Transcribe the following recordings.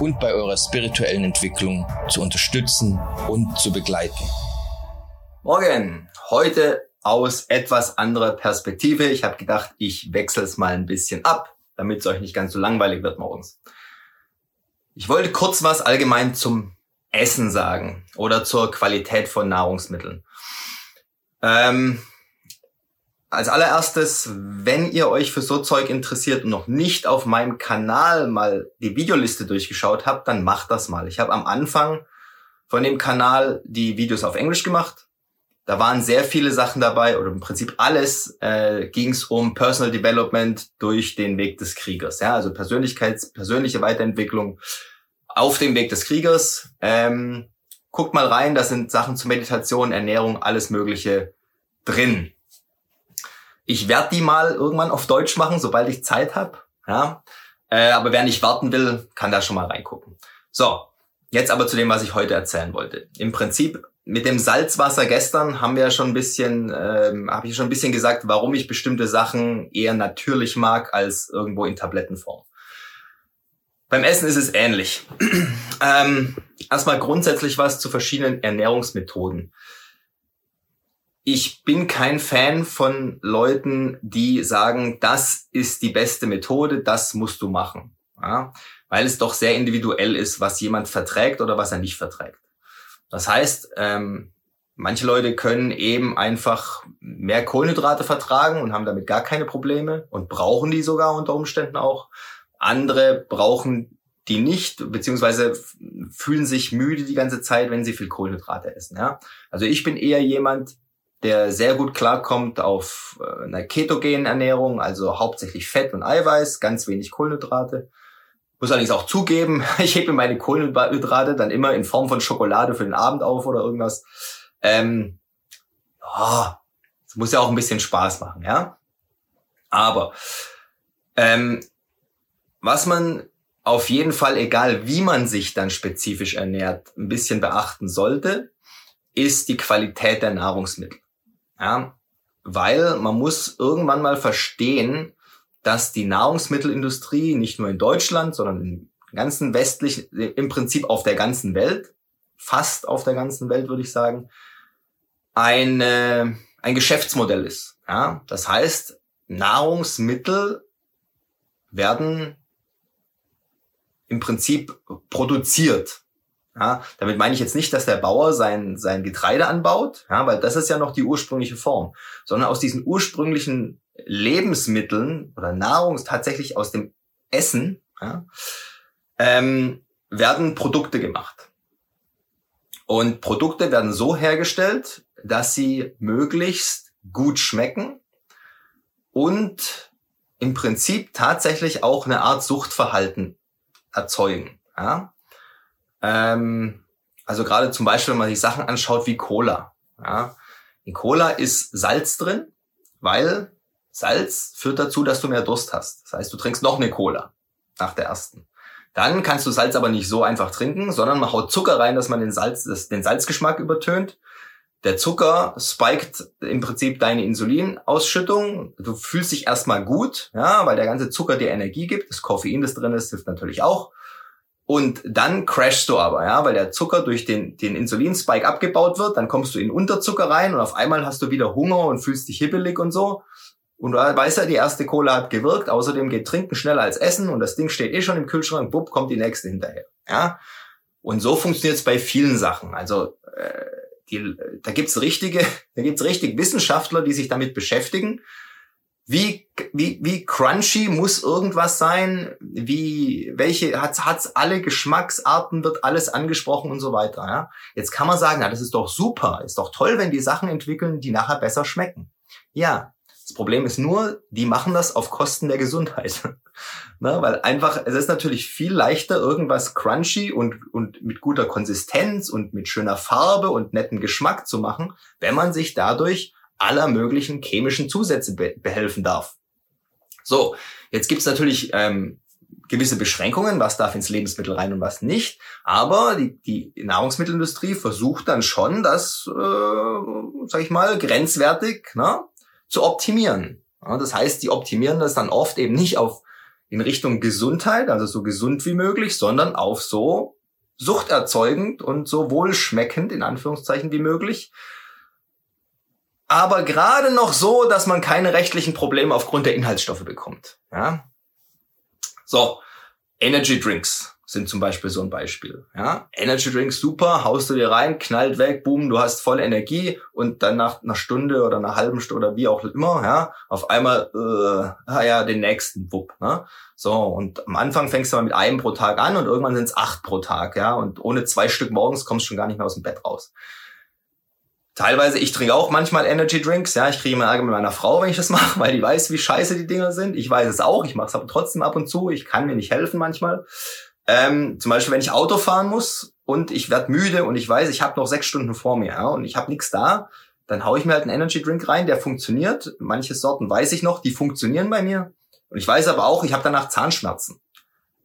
und bei eurer spirituellen Entwicklung zu unterstützen und zu begleiten. Morgen, heute aus etwas anderer Perspektive. Ich habe gedacht, ich wechsle es mal ein bisschen ab, damit es euch nicht ganz so langweilig wird morgens. Ich wollte kurz was allgemein zum Essen sagen oder zur Qualität von Nahrungsmitteln. Ähm, als allererstes, wenn ihr euch für so Zeug interessiert und noch nicht auf meinem Kanal mal die Videoliste durchgeschaut habt, dann macht das mal. Ich habe am Anfang von dem Kanal die Videos auf Englisch gemacht. Da waren sehr viele Sachen dabei oder im Prinzip alles äh, ging es um Personal Development durch den Weg des Kriegers. Ja, also Persönlichkeits, persönliche Weiterentwicklung auf dem Weg des Kriegers. Ähm, guckt mal rein, da sind Sachen zur Meditation, Ernährung, alles Mögliche drin. Ich werde die mal irgendwann auf Deutsch machen, sobald ich Zeit habe. Ja? Äh, aber wer nicht warten will, kann da schon mal reingucken. So, jetzt aber zu dem, was ich heute erzählen wollte. Im Prinzip mit dem Salzwasser gestern haben wir schon ein bisschen, ähm, habe ich schon ein bisschen gesagt, warum ich bestimmte Sachen eher natürlich mag als irgendwo in Tablettenform. Beim Essen ist es ähnlich. ähm, erstmal grundsätzlich was zu verschiedenen Ernährungsmethoden ich bin kein Fan von Leuten, die sagen, das ist die beste Methode, das musst du machen. Ja? Weil es doch sehr individuell ist, was jemand verträgt oder was er nicht verträgt. Das heißt, ähm, manche Leute können eben einfach mehr Kohlenhydrate vertragen und haben damit gar keine Probleme und brauchen die sogar unter Umständen auch. Andere brauchen die nicht, beziehungsweise fühlen sich müde die ganze Zeit, wenn sie viel Kohlenhydrate essen. Ja? Also ich bin eher jemand, der sehr gut klarkommt auf äh, einer ketogenen Ernährung, also hauptsächlich Fett und Eiweiß, ganz wenig Kohlenhydrate. Muss allerdings auch zugeben, ich hebe meine Kohlenhydrate dann immer in Form von Schokolade für den Abend auf oder irgendwas. Ähm, ja, es muss ja auch ein bisschen Spaß machen, ja. Aber ähm, was man auf jeden Fall, egal wie man sich dann spezifisch ernährt, ein bisschen beachten sollte, ist die Qualität der Nahrungsmittel. Ja, weil man muss irgendwann mal verstehen, dass die Nahrungsmittelindustrie nicht nur in Deutschland, sondern im ganzen westlichen, im Prinzip auf der ganzen Welt, fast auf der ganzen Welt würde ich sagen, ein, äh, ein Geschäftsmodell ist. Ja, das heißt, Nahrungsmittel werden im Prinzip produziert. Ja, damit meine ich jetzt nicht, dass der Bauer sein, sein Getreide anbaut, ja, weil das ist ja noch die ursprüngliche Form, sondern aus diesen ursprünglichen Lebensmitteln oder Nahrungs tatsächlich aus dem Essen ja, ähm, werden Produkte gemacht. Und Produkte werden so hergestellt, dass sie möglichst gut schmecken und im Prinzip tatsächlich auch eine Art Suchtverhalten erzeugen. Ja? Ähm, also gerade zum Beispiel, wenn man sich Sachen anschaut wie Cola. Ja. In Cola ist Salz drin, weil Salz führt dazu, dass du mehr Durst hast. Das heißt, du trinkst noch eine Cola nach der ersten. Dann kannst du Salz aber nicht so einfach trinken, sondern man haut Zucker rein, dass man den, Salz, den Salzgeschmack übertönt. Der Zucker spiked im Prinzip deine Insulinausschüttung. Du fühlst dich erstmal gut, ja, weil der ganze Zucker dir Energie gibt. Das Koffein, das drin ist, hilft natürlich auch. Und dann crashst du aber, ja, weil der Zucker durch den, den Insulinspike abgebaut wird, dann kommst du in Unterzucker rein und auf einmal hast du wieder Hunger und fühlst dich hibbelig und so. Und du weißt ja, die erste Cola hat gewirkt, außerdem geht Trinken schneller als Essen und das Ding steht eh schon im Kühlschrank, bupp, kommt die nächste hinterher. Ja? Und so funktioniert es bei vielen Sachen. Also äh, die, da gibt's richtige, da gibt's richtig Wissenschaftler, die sich damit beschäftigen wie, wie, wie crunchy muss irgendwas sein? Wie, welche, hat's, hat's alle Geschmacksarten, wird alles angesprochen und so weiter, ja? Jetzt kann man sagen, na, das ist doch super, ist doch toll, wenn die Sachen entwickeln, die nachher besser schmecken. Ja, Das Problem ist nur, die machen das auf Kosten der Gesundheit. ne? Weil einfach, es ist natürlich viel leichter, irgendwas crunchy und, und mit guter Konsistenz und mit schöner Farbe und netten Geschmack zu machen, wenn man sich dadurch aller möglichen chemischen Zusätze be behelfen darf. So, jetzt gibt's natürlich ähm, gewisse Beschränkungen, was darf ins Lebensmittel rein und was nicht. Aber die, die Nahrungsmittelindustrie versucht dann schon, das, äh, sag ich mal, grenzwertig ne, zu optimieren. Ja, das heißt, die optimieren das dann oft eben nicht auf in Richtung Gesundheit, also so gesund wie möglich, sondern auf so suchterzeugend und so wohlschmeckend in Anführungszeichen wie möglich. Aber gerade noch so, dass man keine rechtlichen Probleme aufgrund der Inhaltsstoffe bekommt. Ja? So, Energy Drinks sind zum Beispiel so ein Beispiel. Ja, Energy Drinks super, haust du dir rein, knallt weg, boom, du hast voll Energie und dann nach einer Stunde oder einer halben Stunde oder wie auch immer, ja, auf einmal, äh, ah ja, den nächsten Wupp. Ne? So und am Anfang fängst du mal mit einem pro Tag an und irgendwann sind es acht pro Tag, ja, und ohne zwei Stück morgens kommst du schon gar nicht mehr aus dem Bett raus. Teilweise, ich trinke auch manchmal Energy Drinks, ja, ich kriege immer Ärger mit meiner Frau, wenn ich das mache, weil die weiß, wie scheiße die Dinger sind. Ich weiß es auch, ich mache es aber trotzdem ab und zu, ich kann mir nicht helfen manchmal. Ähm, zum Beispiel, wenn ich Auto fahren muss und ich werde müde und ich weiß, ich habe noch sechs Stunden vor mir ja, und ich habe nichts da, dann haue ich mir halt einen Energy Drink rein, der funktioniert. Manche Sorten weiß ich noch, die funktionieren bei mir. Und ich weiß aber auch, ich habe danach Zahnschmerzen.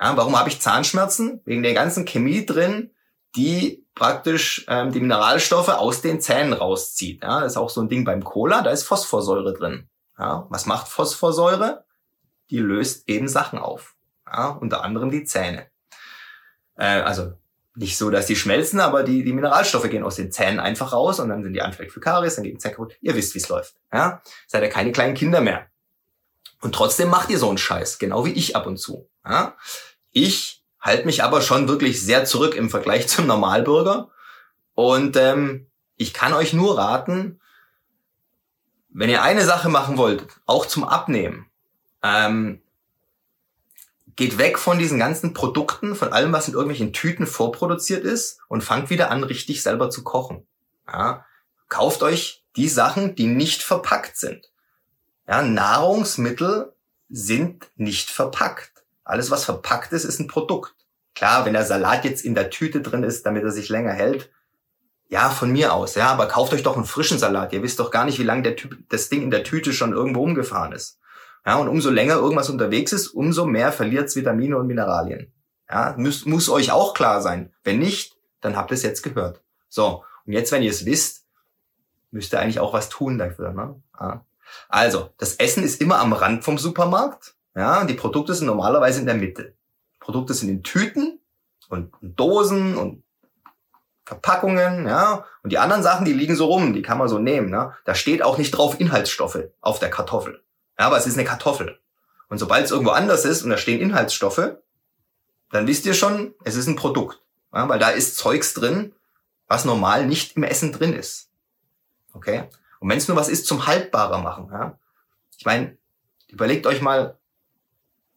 Ja, warum habe ich Zahnschmerzen? Wegen der ganzen Chemie drin, die praktisch ähm, die Mineralstoffe aus den Zähnen rauszieht. Ja, das ist auch so ein Ding beim Cola, da ist Phosphorsäure drin. Ja, was macht Phosphorsäure? Die löst eben Sachen auf. Ja, unter anderem die Zähne. Äh, also nicht so, dass die schmelzen, aber die, die Mineralstoffe gehen aus den Zähnen einfach raus und dann sind die anfällig für Karies, dann geht die Zähne. Ihr wisst, wie es läuft. Ja? Seid ihr keine kleinen Kinder mehr. Und trotzdem macht ihr so einen Scheiß, genau wie ich ab und zu. Ja? Ich halte mich aber schon wirklich sehr zurück im Vergleich zum Normalbürger. Und ähm, ich kann euch nur raten, wenn ihr eine Sache machen wollt, auch zum Abnehmen, ähm, geht weg von diesen ganzen Produkten, von allem, was in irgendwelchen Tüten vorproduziert ist und fangt wieder an, richtig selber zu kochen. Ja? Kauft euch die Sachen, die nicht verpackt sind. Ja, Nahrungsmittel sind nicht verpackt. Alles, was verpackt ist, ist ein Produkt. Klar, wenn der Salat jetzt in der Tüte drin ist, damit er sich länger hält, ja, von mir aus, ja, aber kauft euch doch einen frischen Salat. Ihr wisst doch gar nicht, wie lange das Ding in der Tüte schon irgendwo umgefahren ist. Ja, und umso länger irgendwas unterwegs ist, umso mehr verliert es Vitamine und Mineralien. Ja, muss, muss euch auch klar sein. Wenn nicht, dann habt ihr es jetzt gehört. So, und jetzt, wenn ihr es wisst, müsst ihr eigentlich auch was tun dafür. Ne? Ja. Also, das Essen ist immer am Rand vom Supermarkt. Ja, die Produkte sind normalerweise in der Mitte. Produkte sind in Tüten und Dosen und Verpackungen, ja. Und die anderen Sachen, die liegen so rum, die kann man so nehmen, ne? Da steht auch nicht drauf Inhaltsstoffe auf der Kartoffel. Ja, aber es ist eine Kartoffel. Und sobald es irgendwo anders ist und da stehen Inhaltsstoffe, dann wisst ihr schon, es ist ein Produkt. Ja, weil da ist Zeugs drin, was normal nicht im Essen drin ist. Okay? Und wenn es nur was ist zum haltbarer machen, ja. Ich meine, überlegt euch mal,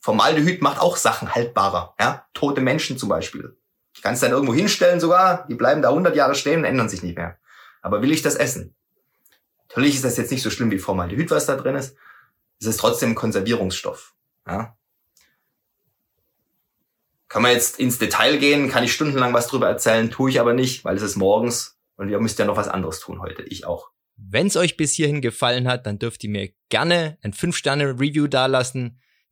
Formaldehyd macht auch Sachen haltbarer. Ja? Tote Menschen zum Beispiel. Ich kann es dann irgendwo hinstellen sogar, die bleiben da 100 Jahre stehen und ändern sich nicht mehr. Aber will ich das essen? Natürlich ist das jetzt nicht so schlimm wie Formaldehyd, was da drin ist. Es ist trotzdem Konservierungsstoff. Ja? Kann man jetzt ins Detail gehen, kann ich stundenlang was drüber erzählen, tue ich aber nicht, weil es ist morgens und ihr müsst ja noch was anderes tun heute. Ich auch. Wenn es euch bis hierhin gefallen hat, dann dürft ihr mir gerne ein 5-Sterne-Review dalassen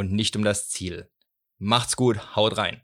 und nicht um das Ziel. Macht's gut, haut rein.